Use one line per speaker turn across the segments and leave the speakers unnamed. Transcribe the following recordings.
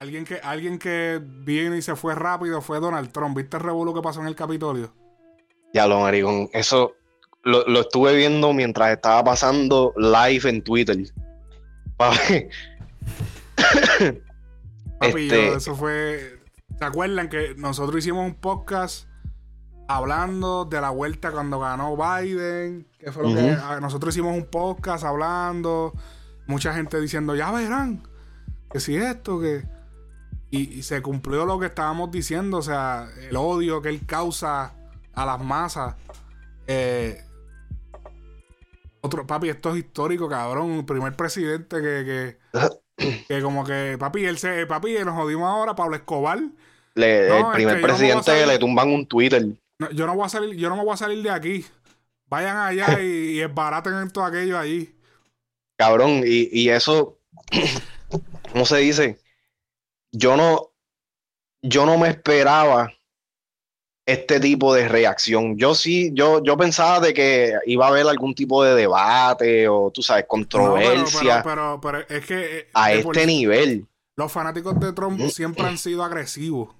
Alguien que, alguien que vino y se fue rápido fue Donald Trump. ¿Viste el revuelo que pasó en el Capitolio?
Ya lo, maricón. Eso lo, lo estuve viendo mientras estaba pasando live en Twitter. Papi.
Papi,
Este-
yo, eso fue. ¿Se acuerdan que nosotros hicimos un podcast hablando de la vuelta cuando ganó Biden? Que fue lo que. Nosotros hicimos un podcast hablando. Mucha gente diciendo, ya verán. Que si esto, que. Y, y se cumplió lo que estábamos diciendo. O sea, el odio que él causa a las masas. Eh, otro, papi, esto es histórico, cabrón. El primer presidente que, que, que como que, papi, él se, papi, nos jodimos ahora, Pablo Escobar.
Le-
No,
el
es
primer
que no voy a
presidente
salir-
le tumban un Twitter.
No, yo no voy a salir, yo no me voy a salir de aquí. Vayan allá y, y esbaraten todo aquello allí.
Cabrón, y, y eso, ¿cómo se dice? Yo no, yo no me esperaba este tipo de reacción. Yo sí, yo, yo pensaba de que iba a haber algún tipo de debate o, tú sabes,
No, pero,
controversia
pero, pero, es que eh,
a este nivel.
los fanáticos de Trump siempre han sido agresivos.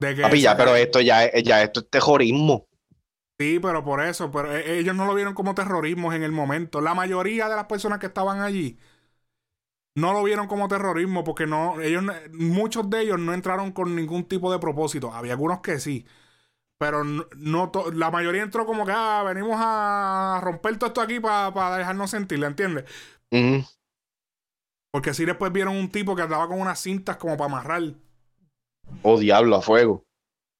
De que
Papi, ya, pero esto ya, ya esto es terrorismo.
Sí, pero por eso, pero e- ellos no lo vieron como terrorismo en el momento. La mayoría de las personas que estaban allí no lo vieron como terrorismo porque no, ellos, muchos de ellos no entraron con ningún tipo de propósito. Había algunos que sí, pero no, no to- la mayoría entró como que ah, venimos a romper todo esto aquí para dejarnos sentir, ¿le entiendes? Porque sí después vieron un tipo que andaba con unas cintas como para amarrar,
Oh, diablo, a fuego.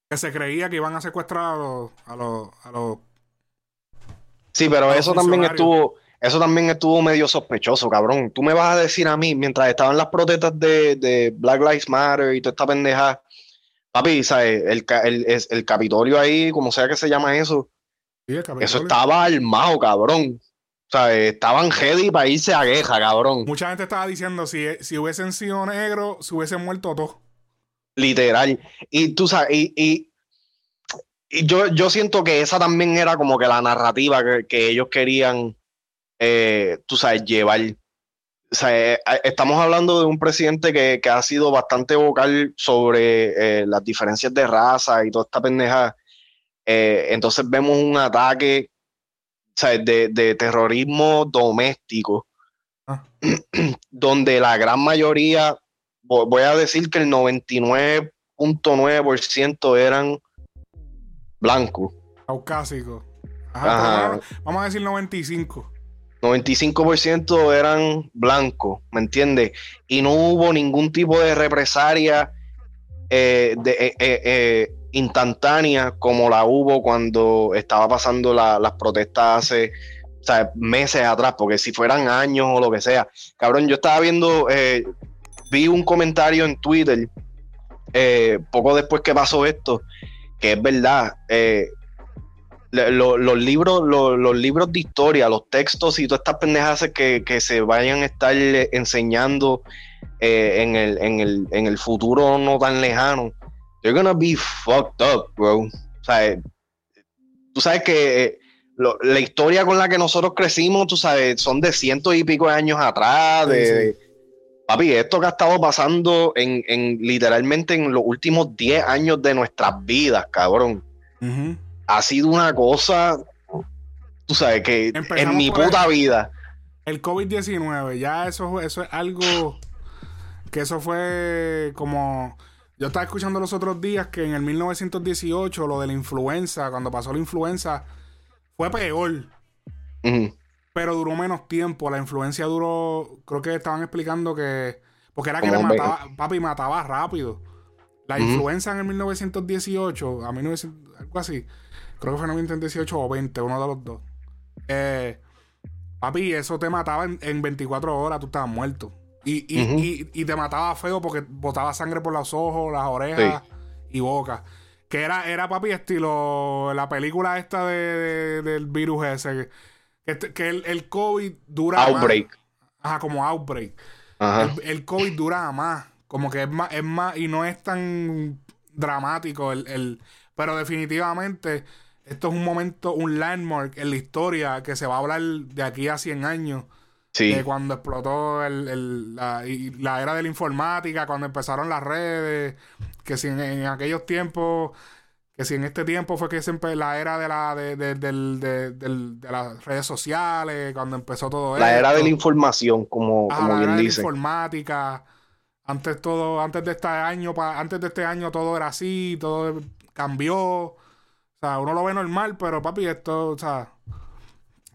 que se creía que iban a secuestrar a los, a los, a los
Sí, pero
los
eso también estuvo, eso también estuvo medio sospechoso, cabrón. Tú me vas a decir a mí, mientras estaban las protestas de, de Black Lives Matter y toda esta pendeja, papi, ¿sabes? El, el, el Capitolio ahí, como sea que se llama eso,
sí,
eso estaba armado, cabrón. O sea, estaban ready para irse a guerra, cabrón.
Mucha gente estaba diciendo si, si hubiesen sido negros, se hubiesen muerto todos.
Literal. Y tú sabes, y, y, y yo, yo siento que esa también era como que la narrativa que, que ellos querían, eh, tú sabes, llevar. O sea, eh, estamos hablando de un presidente que, que ha sido bastante vocal sobre eh, las diferencias de raza y toda esta pendeja. Eh, entonces vemos un ataque ¿sabes? De, de terrorismo doméstico,
Ah.
donde la gran mayoría, vo- voy a decir que el 99.9% eran blancos.
Caucásico. Ajá,
Ajá.
Vamos a decir 95.
95% eran blancos, ¿me entiendes? Y no hubo ningún tipo de represalia eh, eh, eh, instantánea como la hubo cuando estaba pasando la- las protestas hace meses atrás, porque si fueran años o lo que sea. Cabrón, yo estaba viendo, vi un comentario en Twitter poco después que pasó esto, que es verdad. eh, los libros, lo- los libros de historia, los textos y todas estas pendejas que, que se vayan a estar eh, enseñando eh, en, el, en, el, en el futuro no tan lejano, they're gonna be fucked up, bro. O sea, eh, tú sabes que eh, lo- la historia con la que nosotros crecimos, tú sabes, son de cientos y pico de años atrás, de,
Sí, sí.
de- papi, esto que ha estado pasando en, en literalmente en los últimos 10 años de nuestras vidas, cabrón
Ujú.
Ha sido una cosa, tú sabes, que
Empezamos
en mi puta vida.
El COVID-19, ya eso, eso es algo que eso fue como... Yo estaba escuchando los otros días que en el 1918 lo de la influenza, cuando pasó la influenza, fue peor, pero duró menos tiempo. La influencia duró, creo que estaban explicando que... Porque era que mataba, papi, mataba rápido. La influenza en el 1918, a 1900, algo así, creo que fue en 1918 o 20, uno de los dos. Eh, papi, eso te mataba en, en 24 horas, tú estabas muerto. Y, y, y- y te mataba feo porque botaba sangre por los ojos, las orejas y boca. Que era, era papi, estilo la película esta de, de- del virus ese. Que, este- que el, el COVID dura más.
Outbreak.
Ajá, como outbreak.
Ajá.
El, el COVID dura más. Como que es más, es más, y no es tan dramático el, el- pero definitivamente esto es un momento, un landmark en la historia que se va a hablar de aquí a 100 años.
Sí.
de cuando explotó el, el- la, la era de la informática, cuando empezaron las redes, que si en, en aquellos tiempos, que si en este tiempo fue que se empe- la era de, la, de, de- del- de- del- de las redes sociales, cuando empezó todo
La era de la información, como,
Ajá,
como
la
bien
era de la informática. Antes todo, antes de este año, pa- antes de este año todo era así, todo cambió. O sea, uno lo ve normal, pero papi, esto, o sea,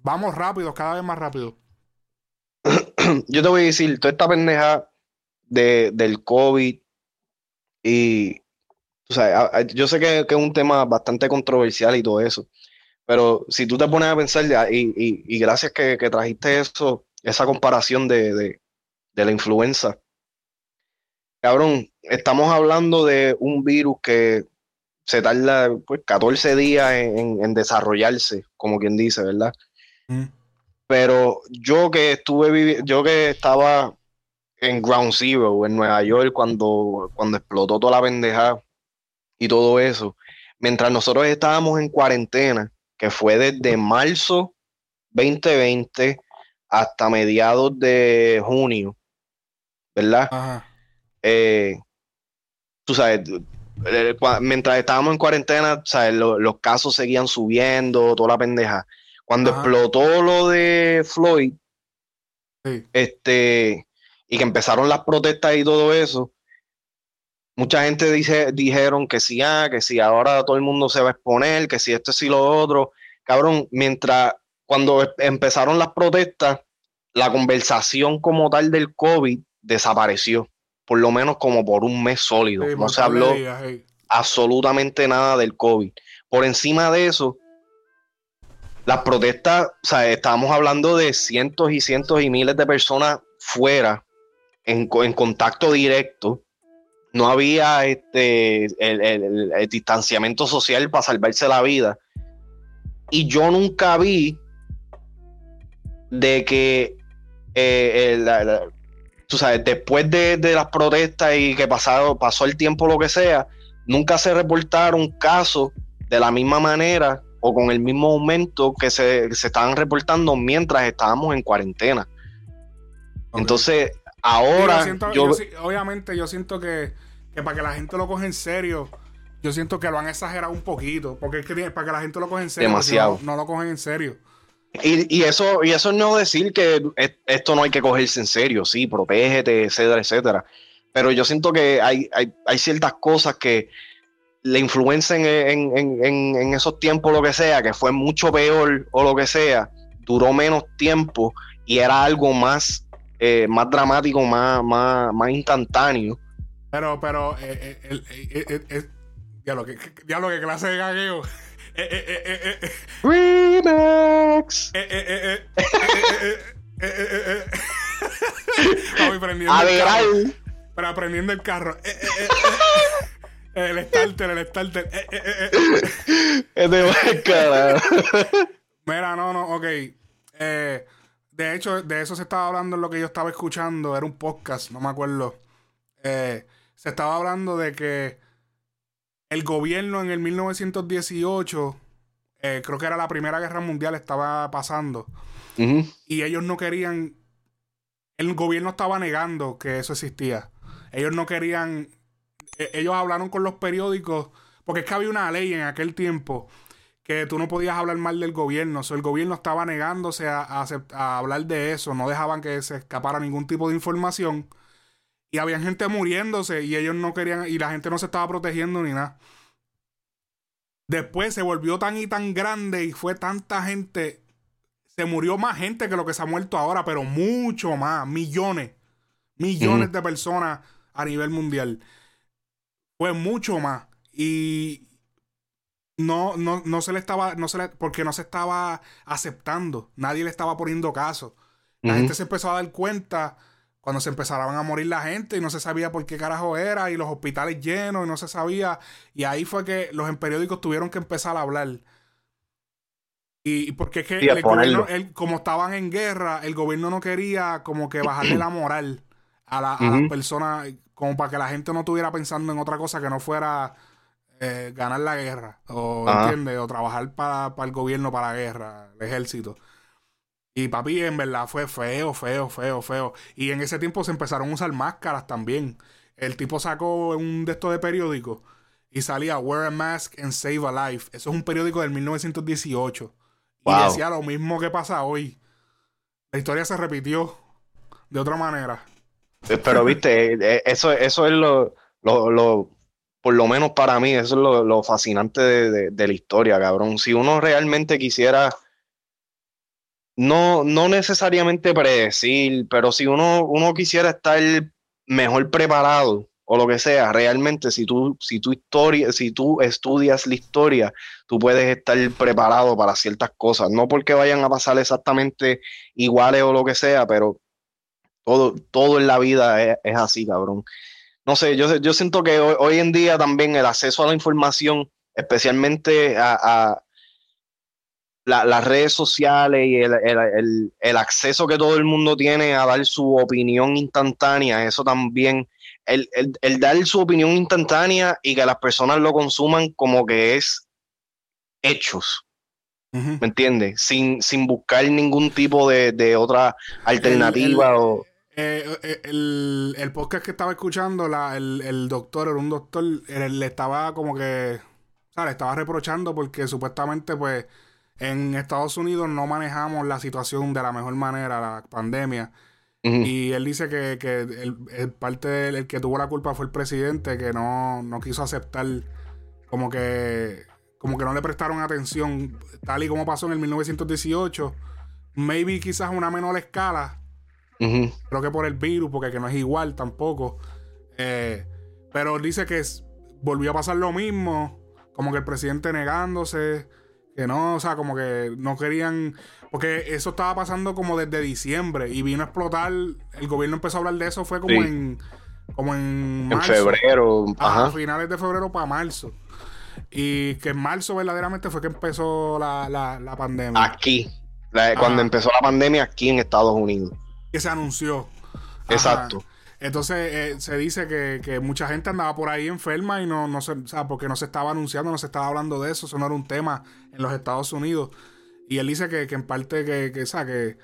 vamos rápido, cada vez más rápido.
Yo te voy a decir, toda esta pendeja de, del COVID y, tú sabes, a- a- yo sé que, que es un tema bastante controversial y todo eso, pero si tú te pones a pensar, y, y- y gracias que, que trajiste eso, esa comparación de, de, de la influenza, cabrón, estamos hablando de un virus que se tarda pues 14 días en, desarrollarse, como quien dice, ¿verdad?
Mm.
Pero yo que estuve yo que estaba en Ground Zero, en Nueva York, cuando, cuando explotó toda la pendeja y todo eso, mientras nosotros estábamos en cuarentena, que fue desde marzo 2020 hasta mediados de junio, ¿verdad?
Ajá.
Eh, tú sabes, eh, mientras estábamos en cuarentena, sabes, Lo- los casos seguían subiendo, toda la pendeja. Cuando
Ajá.
explotó lo de Floyd,
Sí.
este, y que empezaron las protestas y todo eso, mucha gente dice, dijeron que sí, ah, que si ahora todo el mundo se va a exponer, que si esto y lo otro. Cabrón, mientras cuando empezaron las protestas, la conversación como tal del COVID desapareció, por lo menos como por un mes sólido.
Sí,
no se habló absolutamente nada del COVID. Por encima de eso, las protestas, o sea, estábamos hablando de cientos y cientos y miles de personas fuera, en, en contacto directo. No había este, el, el- distanciamiento social para salvarse la vida. Y yo nunca vi de que eh, la- tú sabes, después de, de las protestas y que pasado, pasó el tiempo, lo que sea, nunca se reportaron casos de la misma manera o con el mismo aumento que se, se estaban reportando mientras estábamos en cuarentena. Entonces,
Sí, yo
ahora
siento-
yo,
yo obviamente yo siento que, que para que la gente lo coja en serio, yo siento que lo han exagerado un poquito, porque es que para que la gente lo coja en serio, porque si
Demasiado.
No, no lo cogen en serio.
Y, y eso, y eso es no decir que es- esto no hay que cogerse en serio, sí, protégete, etcétera, etcétera. Pero yo siento que hay, hay, ciertas cosas que la influencia en, en- en- esos tiempos, lo que sea, que fue mucho peor o lo que sea, duró menos tiempo y era algo más, eh, más dramático, más, más, más instantáneo.
Pero, pero, eh, eh, eh, diablo, que, que- diablo, que clase de gagueo.
Remix. A ver,
el carro. El starter, el starter.
Es de carajo.
Mira, no, no, ok. De hecho, de eso se estaba hablando en lo que yo estaba escuchando. Era un podcast, no me acuerdo. Se estaba hablando de que el gobierno en el 1918, eh, creo que era la Primera Guerra Mundial, estaba pasando. Y ellos no querían. El gobierno estaba negando que eso existía. Ellos no querían. e- Ellos hablaron con los periódicos. Porque es que había una ley en aquel tiempo que tú no podías hablar mal del gobierno. O sea, el gobierno estaba negándose a, a acept- a hablar de eso. No dejaban que se escapara ningún tipo de información. Y había gente muriéndose y ellos no querían. Y la gente no se estaba protegiendo ni nada. Después se volvió tan y tan grande y fue tanta gente se murió más gente que lo que se ha muerto ahora, pero mucho más, millones, millones de personas a nivel mundial. Fue mucho más. Y no, no, no se le estaba, no se le, porque no se estaba aceptando, nadie le estaba poniendo caso. La gente se empezó a dar cuenta cuando se empezaron a morir la gente y no se sabía por qué carajo era y los hospitales llenos y no se sabía. Y ahí fue que los en periódicos tuvieron que empezar a hablar. Y y porque es que
Sí,
el gobierno, el- como estaban en guerra, el gobierno no quería como que bajarle la moral a, la- a las personas, como para que la gente no estuviera pensando en otra cosa que no fuera eh, ganar la guerra, o
Ajá.
entiende, o trabajar para, para el gobierno, para la guerra, el ejército. Y papi, en verdad fue feo, feo, feo, feo. Y en ese tiempo se empezaron a usar máscaras también. El tipo sacó un de estos de periódico y salía Wear a Mask and Save a Life. Eso es un periódico del 1918. Y decía lo mismo que pasa hoy. La historia se repitió de otra manera.
Eh, pero viste, eh, eso, eso es lo, lo, por lo menos para mí, eso es lo, fascinante de, la historia, cabrón. Si uno realmente quisiera, no, no necesariamente predecir, pero si uno, uno quisiera estar mejor preparado o lo que sea, realmente si tú, si tu historia, si tú estudias la historia, tú puedes estar preparado para ciertas cosas. No porque vayan a pasar exactamente iguales o lo que sea, pero todo, todo en la vida es, así, cabrón. No sé, yo, yo siento que hoy, en día también el acceso a la información, especialmente a, las redes sociales y el, acceso que todo el mundo tiene a dar su opinión instantánea, eso también, el, dar su opinión instantánea y que las personas lo consuman como que es hechos. ¿Me entiendes? Sin, sin buscar ningún tipo de, otra alternativa o
eh, eh, el, el, podcast que estaba escuchando, la, el, doctor, era un doctor, le estaba como que, le estaba reprochando porque supuestamente, pues, en Estados Unidos no manejamos la situación de la mejor manera, la pandemia. Y él dice que, que el, parte del que tuvo la culpa fue el presidente, que no, no quiso aceptar, como que, como que no le prestaron atención, tal y como pasó en el 1918. Maybe quizás a una menor escala, Creo que por el virus, porque no es igual tampoco. Eh, pero dice que volvió a pasar lo mismo. Como que el presidente negándose. Que no, o sea, como que no querían. Porque eso estaba pasando como desde diciembre. Y vino a explotar. El gobierno empezó a hablar de eso. Fue como en. Como en
marzo. En febrero.
A finales de febrero para marzo. Y que en marzo verdaderamente fue que empezó la, pandemia.
Aquí. cuando empezó la pandemia aquí en Estados Unidos
que se anunció.
Exacto.
Entonces eh, se dice que, mucha gente andaba por ahí enferma y no, no se, o sea, porque no se estaba anunciando, no se estaba hablando de eso, eso no era un tema en los Estados Unidos. Y él dice que, en parte que, que, que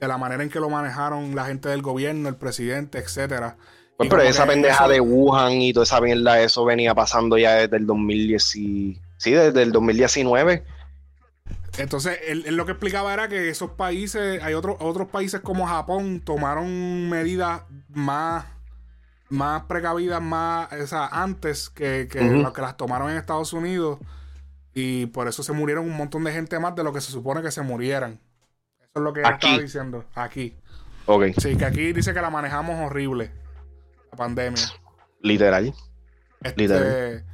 de la manera en que lo manejaron la gente del gobierno, el presidente, etcétera.
Pues, pero esa pendeja de Wuhan y toda esa mierda, eso venía pasando ya desde el 2010, sí, desde el 2019.
Entonces, él, lo que explicaba era que esos países, hay otros otros países como Japón, tomaron medidas más, más precavidas, más, o sea, antes que, que que las tomaron en Estados Unidos. Y por eso se murieron un montón de gente más de lo que se supone que se murieran. Eso es lo que él estaba diciendo. Aquí.
Ok.
Sí, que aquí dice que la manejamos horrible. La pandemia.
Literal.
Este, Literal.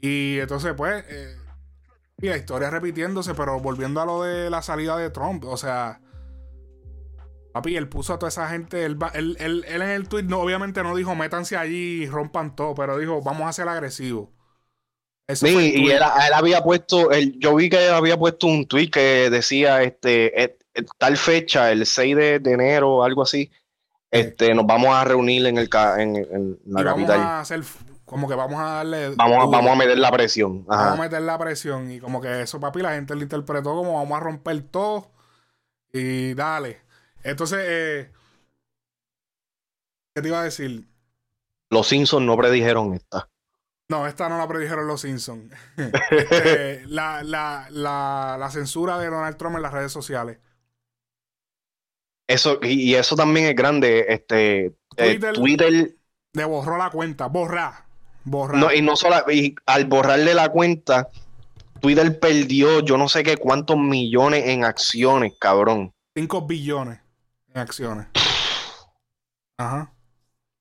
Y entonces, pues, eh, y la historia repitiéndose, pero volviendo a lo de la salida de Trump, o sea, papi, él puso a toda esa gente, él, él, en el tweet no, obviamente no dijo métanse allí y rompan todo, pero dijo vamos a ser agresivos.
sí, y él, había puesto, yo vi que él había puesto un tweet que decía, este, tal fecha, el 6 de, enero o algo así, este, nos vamos a reunir en, el, en, en la capital.
Vamos a hacer como que vamos a darle.
Vamos, vamos a meter la presión.
Vamos a meter la presión. Y como que eso, papi, la gente lo interpretó como vamos a romper todo. Y dale. Entonces, eh, ¿qué te iba a decir?
Los Simpsons no predijeron esta.
No, esta no la predijeron los Simpsons. Este, la, la, la, la, censura de Donald Trump en las redes sociales.
Eso, y, eso también es grande. Este, eh, Twitter, Twitter
le borró la cuenta, borra.
No, y no solo, y al borrarle la cuenta, Twitter perdió yo no sé qué cuántos millones en acciones, cabrón.
5 billones en acciones. Ajá.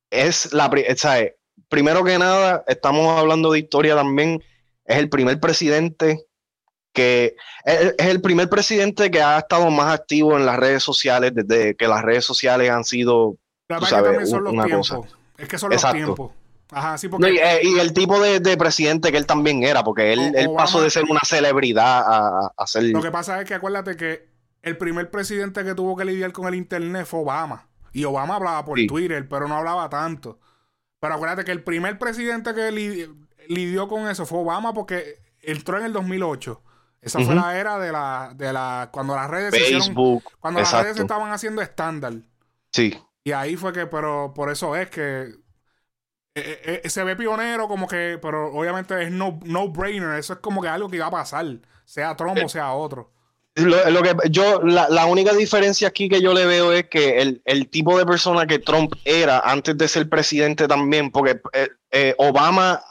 Es la, ¿sabes? Primero que nada, estamos hablando de historia también. Es el primer presidente que es, el primer presidente que ha estado más activo en las redes sociales desde que las redes sociales han sido, tú sabes, una cosa.
Es que son los tiempos. Ajá, sí,
porque... Eh, y, el tipo de, presidente que él también era, porque él, pasó de ser una celebridad a, a, ser...
Lo que pasa es que acuérdate que el primer presidente que tuvo que lidiar con el internet fue Obama. Y Obama hablaba por Twitter, pero no hablaba tanto. Pero acuérdate que el primer presidente que lidió con eso fue Obama porque entró en el 2008 Esa fue la era de la, de la cuando las redes
Facebook,
cuando las redes estaban haciendo estándar.
Sí.
Y ahí fue que, pero por eso es que eh, eh, eh, se ve pionero como que, pero obviamente es no, no brainer, eso es como que algo que iba a pasar, sea Trump o sea otro.
Lo, que yo, la, única diferencia aquí que yo le veo es que el, tipo de persona que Trump era antes de ser presidente también, porque Obama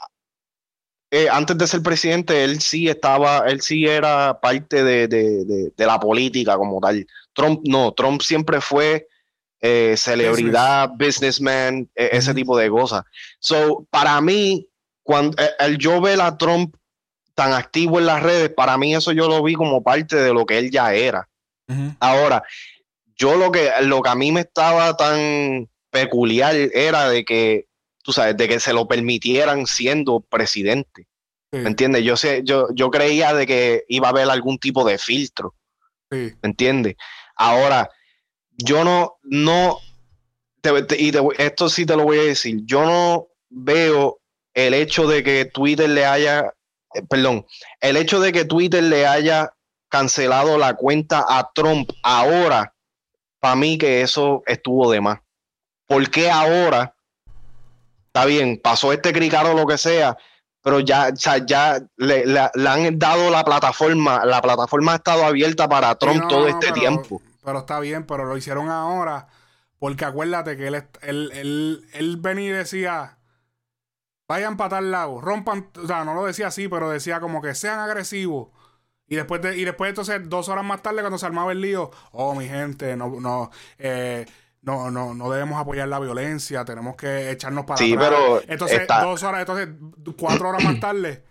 antes de ser presidente, él sí estaba, él sí era parte de, de, la política como tal. Trump no, Trump siempre fue eh, celebridad, businessman, e, ese tipo de cosas. So, para mí, cuando e, el yo ver a Trump tan activo en las redes, para mí eso yo lo vi como parte de lo que él ya era. Ahora, yo lo que, lo que a mí me estaba tan peculiar era de que, tú sabes, de que se lo permitieran siendo presidente. ¿Me entiendes? Yo, sé, yo, yo creía de que iba a haber algún tipo de filtro. ¿Me entiendes? Ahora, yo no, no, y esto sí te lo voy a decir, yo no veo el hecho de que Twitter le haya, eh, perdón, el hecho de que Twitter le haya cancelado la cuenta a Trump ahora, para mí que eso estuvo de más. ¿Por qué ahora? Está bien, pasó este cricaro o lo que sea, pero ya, ya le, han dado la plataforma, la plataforma ha estado abierta para Trump todo este tiempo
pero está bien, pero lo hicieron ahora. Porque acuérdate que él, él, él, venía y decía, vayan para tal lado, rompan, o sea, no lo decía así, pero decía como que sean agresivos. Y después, de, y después entonces, dos horas más tarde, cuando se armaba el lío, oh, mi gente, no, no, eh, no, no, no debemos apoyar la violencia, tenemos que echarnos para
sí, Pero
entonces, dos horas, entonces, cuatro horas más tarde,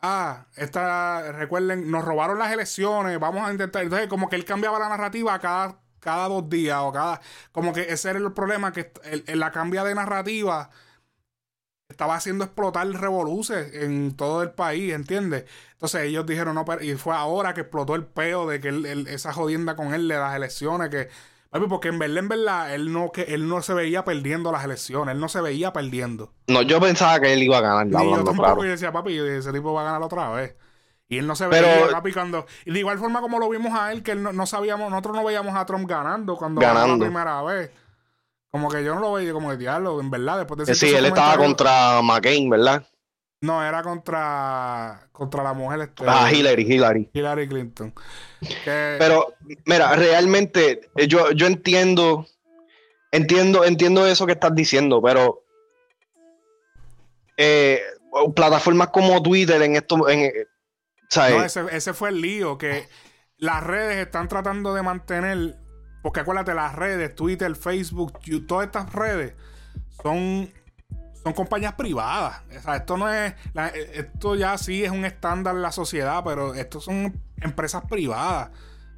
ah, esta, recuerden, nos robaron las elecciones, vamos a intentar. Entonces, como que él cambiaba la narrativa cada, cada dos días o cada. Como que ese era el problema, que en la cambia de narrativa estaba haciendo explotar revoluces en todo el país, ¿entiendes? Entonces ellos dijeron, no, y fue ahora que explotó el peo de que esa jodienda con él de las elecciones, que porque en verdad, en verdad, él no, que él no se veía perdiendo las elecciones, él no se veía perdiendo.
No, yo pensaba que él iba a ganar.
Y yo tampoco decía, papi, ese tipo va a ganar otra vez. Y él no se veía, papi, cuando... Y de igual forma como lo vimos a él, que él no, sabíamos, nosotros no veíamos a Trump ganando cuando ganó la primera vez. Como que yo no lo veía como el diablo, en verdad, después de
Sí, él estaba contra McCain, ¿verdad?
No, era contra, contra la mujer. Este,
ah, Hillary, Hillary.
Hillary Clinton.
Pero, mira, realmente eh, yo, yo entiendo, entiendo, entiendo eso que estás diciendo, pero eh, plataformas como Twitter en esto, en,
eh, No, ese, ese fue el lío, que las redes están tratando de mantener, porque acuérdate, las redes, Twitter, Facebook, YouTube, todas estas redes son son compañías privadas. O sea, esto no es. esto ya sí es un estándar en la sociedad, pero estos son empresas privadas.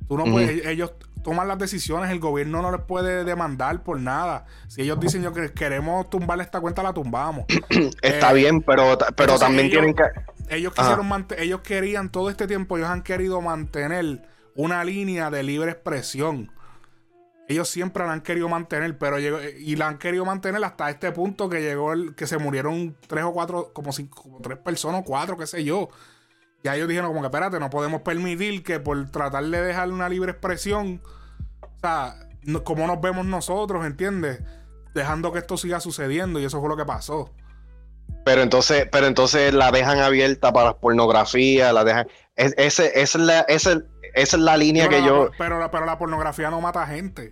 Tú no puedes, ellos toman las decisiones, el gobierno no les puede demandar por nada. Si ellos dicen yo que queremos tumbar esta cuenta, la tumbamos.
Está eh, bien, pero, pero también tienen que.
Ellos quisieron ellos querían todo este tiempo, ellos han querido mantener una línea de libre expresión ellos siempre la han querido mantener, pero llegó, y la han querido mantener hasta este punto que llegó el que se murieron tres o cuatro, como cinco, como tres personas, cuatro, qué sé yo. Ya ellos dijeron como que espérate, no podemos permitir que por tratar de dejar una libre expresión, o sea, como nos vemos nosotros, ¿entiendes? Dejando que esto siga sucediendo y eso fue lo que pasó.
Pero entonces, pero entonces la dejan abierta para pornografía, la dejan. ese, esa, es la, esa, es la línea que yo.
Pero, pero la pornografía no mata gente.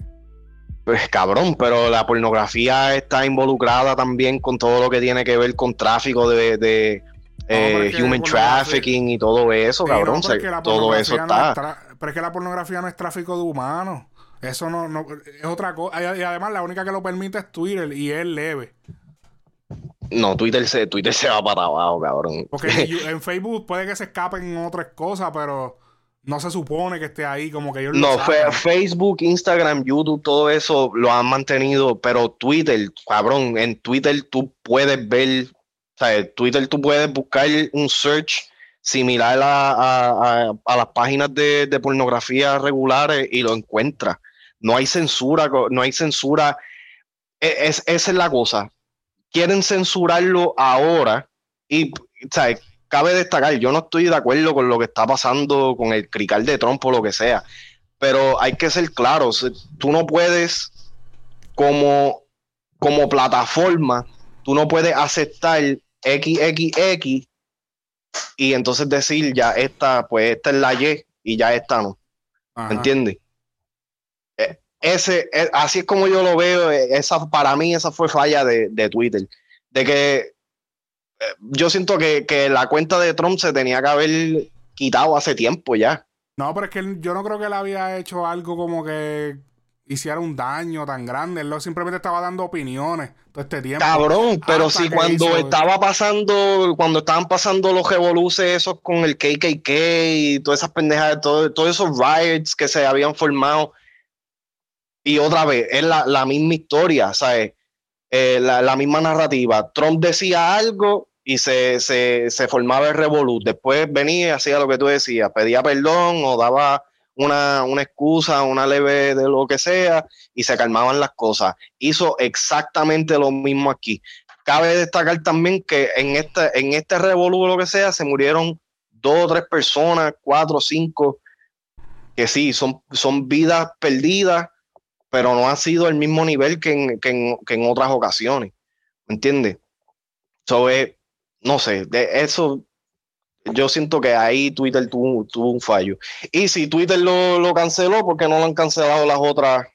Pues cabrón, pero la pornografía está involucrada también con todo lo que tiene que ver con tráfico de, eh, human trafficking y todo eso, cabrón. todo eso está.
pero es que la pornografía no es tráfico de humanos. Eso no, no es otra cosa. Y además la única que lo permite es Twitter y es leve.
No, Twitter se, Twitter se va para abajo, cabrón.
Porque en Facebook puede que se escapen otras cosas, pero no se supone que esté ahí, como que ellos
No, Facebook, Instagram, YouTube, todo eso lo han mantenido, pero Twitter, cabrón, en Twitter tú puedes ver, o sea, Twitter tú puedes buscar un search similar a, las páginas de, pornografía regulares y lo encuentras. No hay censura, no hay censura. E, es, esa es la cosa. Quieren censurarlo ahora y, ¿sabes? Cabe destacar, yo no estoy de acuerdo con lo que está pasando con el crical de Trump o lo que sea, pero hay que ser claros, tú no puedes como, como plataforma, tú no puedes aceptar XXX y entonces decir ya esta, pues esta es la Y y ya esta no. ¿Me entiendes? E, ese, e, así es como yo lo veo, e, esa, para mí esa fue falla de, de Twitter, de que yo siento que, que la cuenta de Trump se tenía que haber quitado hace tiempo ya.
No, pero es que yo no creo que él había hecho algo como que hiciera un daño tan grande. Él simplemente estaba dando opiniones todo este tiempo.
Cabrón, pero si cuando estaba pasando, cuando estaban pasando los revoluces esos con el KKK y todas esas pendejas, todo, todos esos riots que se habían formado. Y otra vez, es la, misma historia, ¿sabes? Eh, la, misma narrativa. Trump decía algo y se, se formaba el revolut. Después venía y hacía lo que tú decías, pedía perdón o daba una, una, excusa, una leve de lo que sea, y se calmaban las cosas. Hizo exactamente lo mismo aquí. Cabe destacar también que en este, en este revolú, lo que sea, se murieron dos o tres personas, cuatro o cinco, que sí, son, son vidas perdidas, pero no ha sido el mismo nivel que en, que en, que en otras ocasiones. ¿Me entiendes? So, eh, no sé, de eso yo siento que ahí Twitter tuvo, un fallo. Y si Twitter lo, canceló, ¿por qué no lo han cancelado las otras?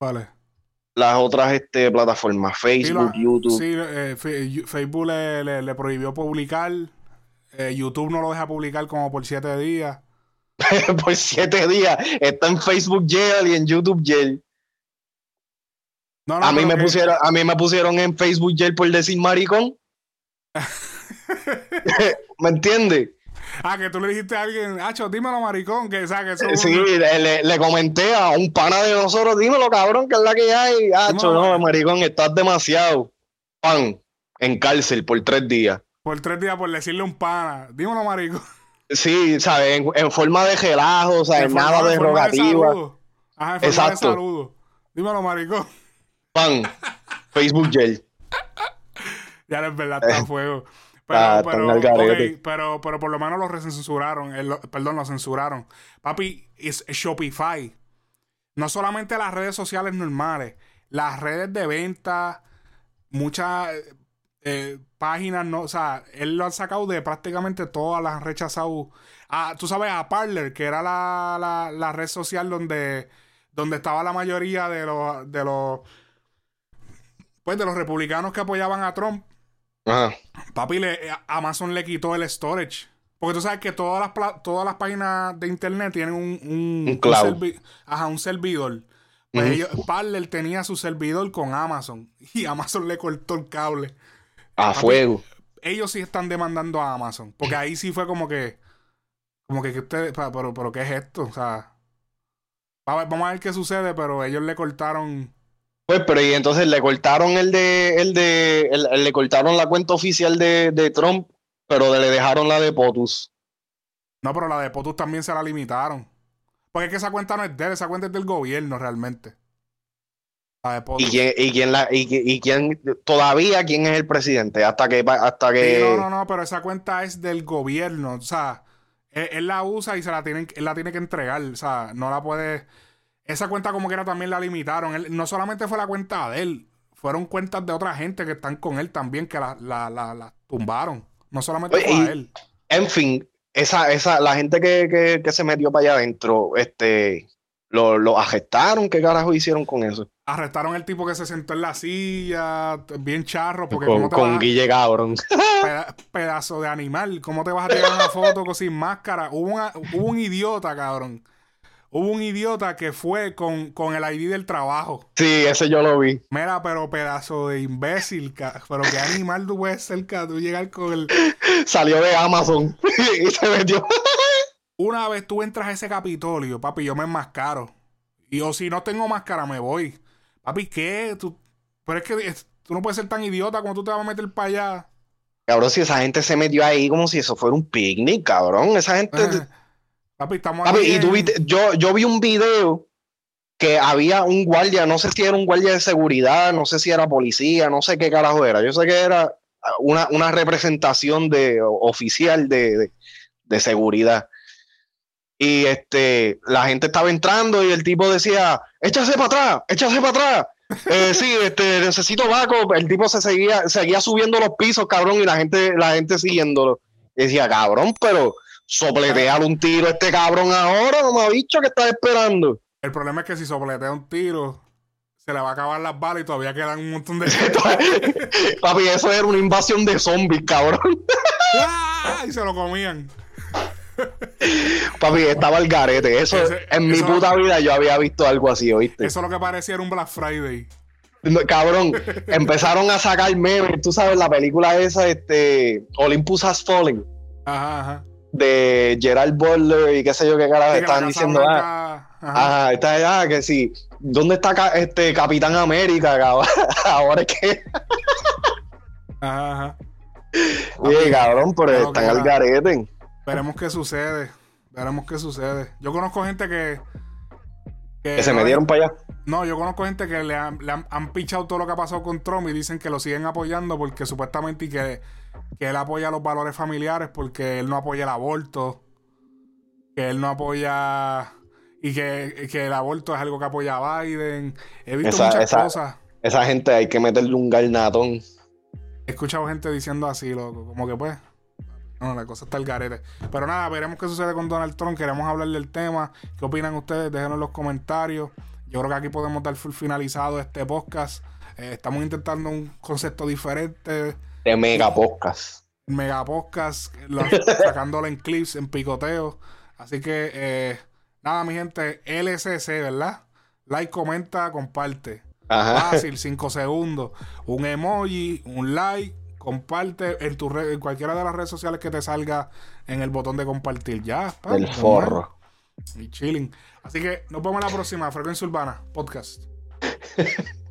Vale.
Las otras este, plataformas, Facebook, YouTube.
Sí, eh, Facebook le, prohibió publicar. Eh, YouTube no lo deja publicar como por siete días.
por siete días. Está en Facebook jail y en YouTube jail. a, mí me pusieron, a mí me pusieron en Facebook jail por decir maricón. ¿Me entiendes?
Ah, que tú le dijiste a alguien, Hacho, dímelo, maricón, que saque eso.
Sí, le, comenté a un pana de nosotros, dímelo, cabrón, que es la que hay. Hacho, no, maricón, estás demasiado. Pan, en cárcel por tres días.
Por tres días por decirle un pana. Dímelo, maricón.
Sí, ¿sabes? En, forma de relajo, ¿sabes? Nada de rogativa.
Ajá, en forma Exacto. de saludo. Dímelo, maricón.
Pan, Facebook Gel.
Ya es verdad, está a fuego. Pero, pero, pero, por lo menos lo censuraron. perdón, lo censuraron. Papi, es Shopify. No solamente las redes sociales normales, las redes de venta, muchas eh, páginas, no, o sea, él lo ha sacado de prácticamente todas las rechazado. Ah, tú sabes, a Parler, que era la, la, red social donde, donde estaba la mayoría de los, de los pues de los republicanos que apoyaban a Trump Papi, le, eh, Amazon le quitó el storage. Porque tú sabes que todas las, todas las páginas de internet tienen un, un, ajá, un servidor. Pues Parler tenía su servidor con Amazon y Amazon le cortó el cable.
A fuego.
Ellos sí están demandando a Amazon. Porque ahí sí fue como que. Como que, ustedes. Pero, pero, ¿qué es esto? O sea. Vamos a ver qué sucede, pero ellos le cortaron
pues, pero y entonces le cortaron el de, el de, le cortaron la cuenta oficial de, de, Trump, pero le dejaron la de POTUS.
No, pero la de POTUS también se la limitaron. Porque es que esa cuenta no es de él, esa cuenta es del gobierno realmente.
La de POTUS. ¿Y quién, y quién la, y, y, quién, todavía quién es el presidente? Hasta que, hasta que.
no, no, no, pero esa cuenta es del gobierno. O sea, él, la usa y se la tienen, él la tiene que entregar. O sea, no la puede esa cuenta como que era también la limitaron. no solamente fue la cuenta de él, fueron cuentas de otra gente que están con él también que la, la, tumbaron. No solamente fue a él.
En fin, esa, esa, la gente que, se metió para allá adentro, este, lo, lo, arrestaron. ¿Qué carajo hicieron con eso?
Arrestaron el tipo que se sentó en la silla, bien charro, porque
con, con Guille Cabrón.
pedazo de animal. ¿Cómo te vas a tirar una foto sin máscara? Hubo, hubo un idiota, cabrón Hubo un idiota que fue con, con, el ID del trabajo.
Sí, ese yo lo vi.
Mira, pero pedazo de imbécil. Pero qué animal tú puedes ser tú llegar con el.
Salió de Amazon y se metió.
Una vez tú entras a ese Capitolio, papi, yo me enmascaro. Y o si no tengo máscara, me voy. Papi, ¿qué? Tú... Pero es que tú no puedes ser tan idiota como tú te vas a meter para allá.
Cabrón, si esa gente se metió ahí como si eso fuera un picnic, cabrón. Esa gente.
Papi, estamos
y tú yo, yo vi un video que había un guardia, no sé si era un guardia de seguridad, no sé si era policía, no sé qué carajo era. Yo sé que era una, una representación de, oficial de, de, seguridad. Y este, la gente estaba entrando y el tipo decía, échase para atrás, échase para atrás. Eh, sí, este, necesito vaco. El tipo se seguía, seguía subiendo los pisos, cabrón, y la gente, la gente siguiéndolo. Y decía, cabrón, pero sopletear un tiro a este cabrón ahora, no me ha dicho que está esperando.
El problema es que si sopletea un tiro, se le va a acabar las balas y todavía quedan un montón de.
Papi, eso era una invasión de zombies, cabrón.
¡Ah! Y se lo comían.
Papi, estaba el garete. Eso, en mi puta vida yo había visto algo así, ¿oíste?
Eso es lo que parecía era un Black Friday.
cabrón, empezaron a sacar memes. Tú sabes, la película esa, este, Olympus Has Fallen.
Ajá, ajá.
De Gerald Butler y qué sé yo qué carajo estaban diciendo. Ah, ajá, está, ah, que sí. ¿Dónde está este Capitán América, cabrón? Ahora es que.
ajá, ajá.
Oye, cabrón, pero están al garete.
Veremos qué sucede. Veremos qué sucede. Yo conozco gente que.
Que, se me dieron para allá.
No, yo conozco gente que le, han, pichado todo lo que ha pasado con Trump y dicen que lo siguen apoyando porque supuestamente y que, que él apoya los valores familiares porque él no apoya el aborto. Que él no apoya y que, el aborto es algo que apoya a Biden. He visto muchas cosas.
Esa gente hay que meterle un garnatón.
He escuchado gente diciendo así, loco. Como que pues. No, la cosa está el garete. Pero nada, veremos qué sucede con Donald Trump. Queremos hablar del tema. ¿Qué opinan ustedes? Déjenos en los comentarios. Yo creo que aquí podemos dar full finalizado este podcast. Eh, estamos intentando un concepto diferente.
De mega podcast.
Mega podcast, sacándolo en clips, en picoteo. Así que eh, Nada, mi gente, LCC, ¿verdad? Like, comenta, comparte. Fácil, 5 segundos. Un emoji, un like, comparte en tu red, en cualquiera de las redes sociales que te salga en el botón de compartir. Ya,
El forro.
Y chilling. Así que nos vemos en la próxima. Frecuencia Urbana, podcast.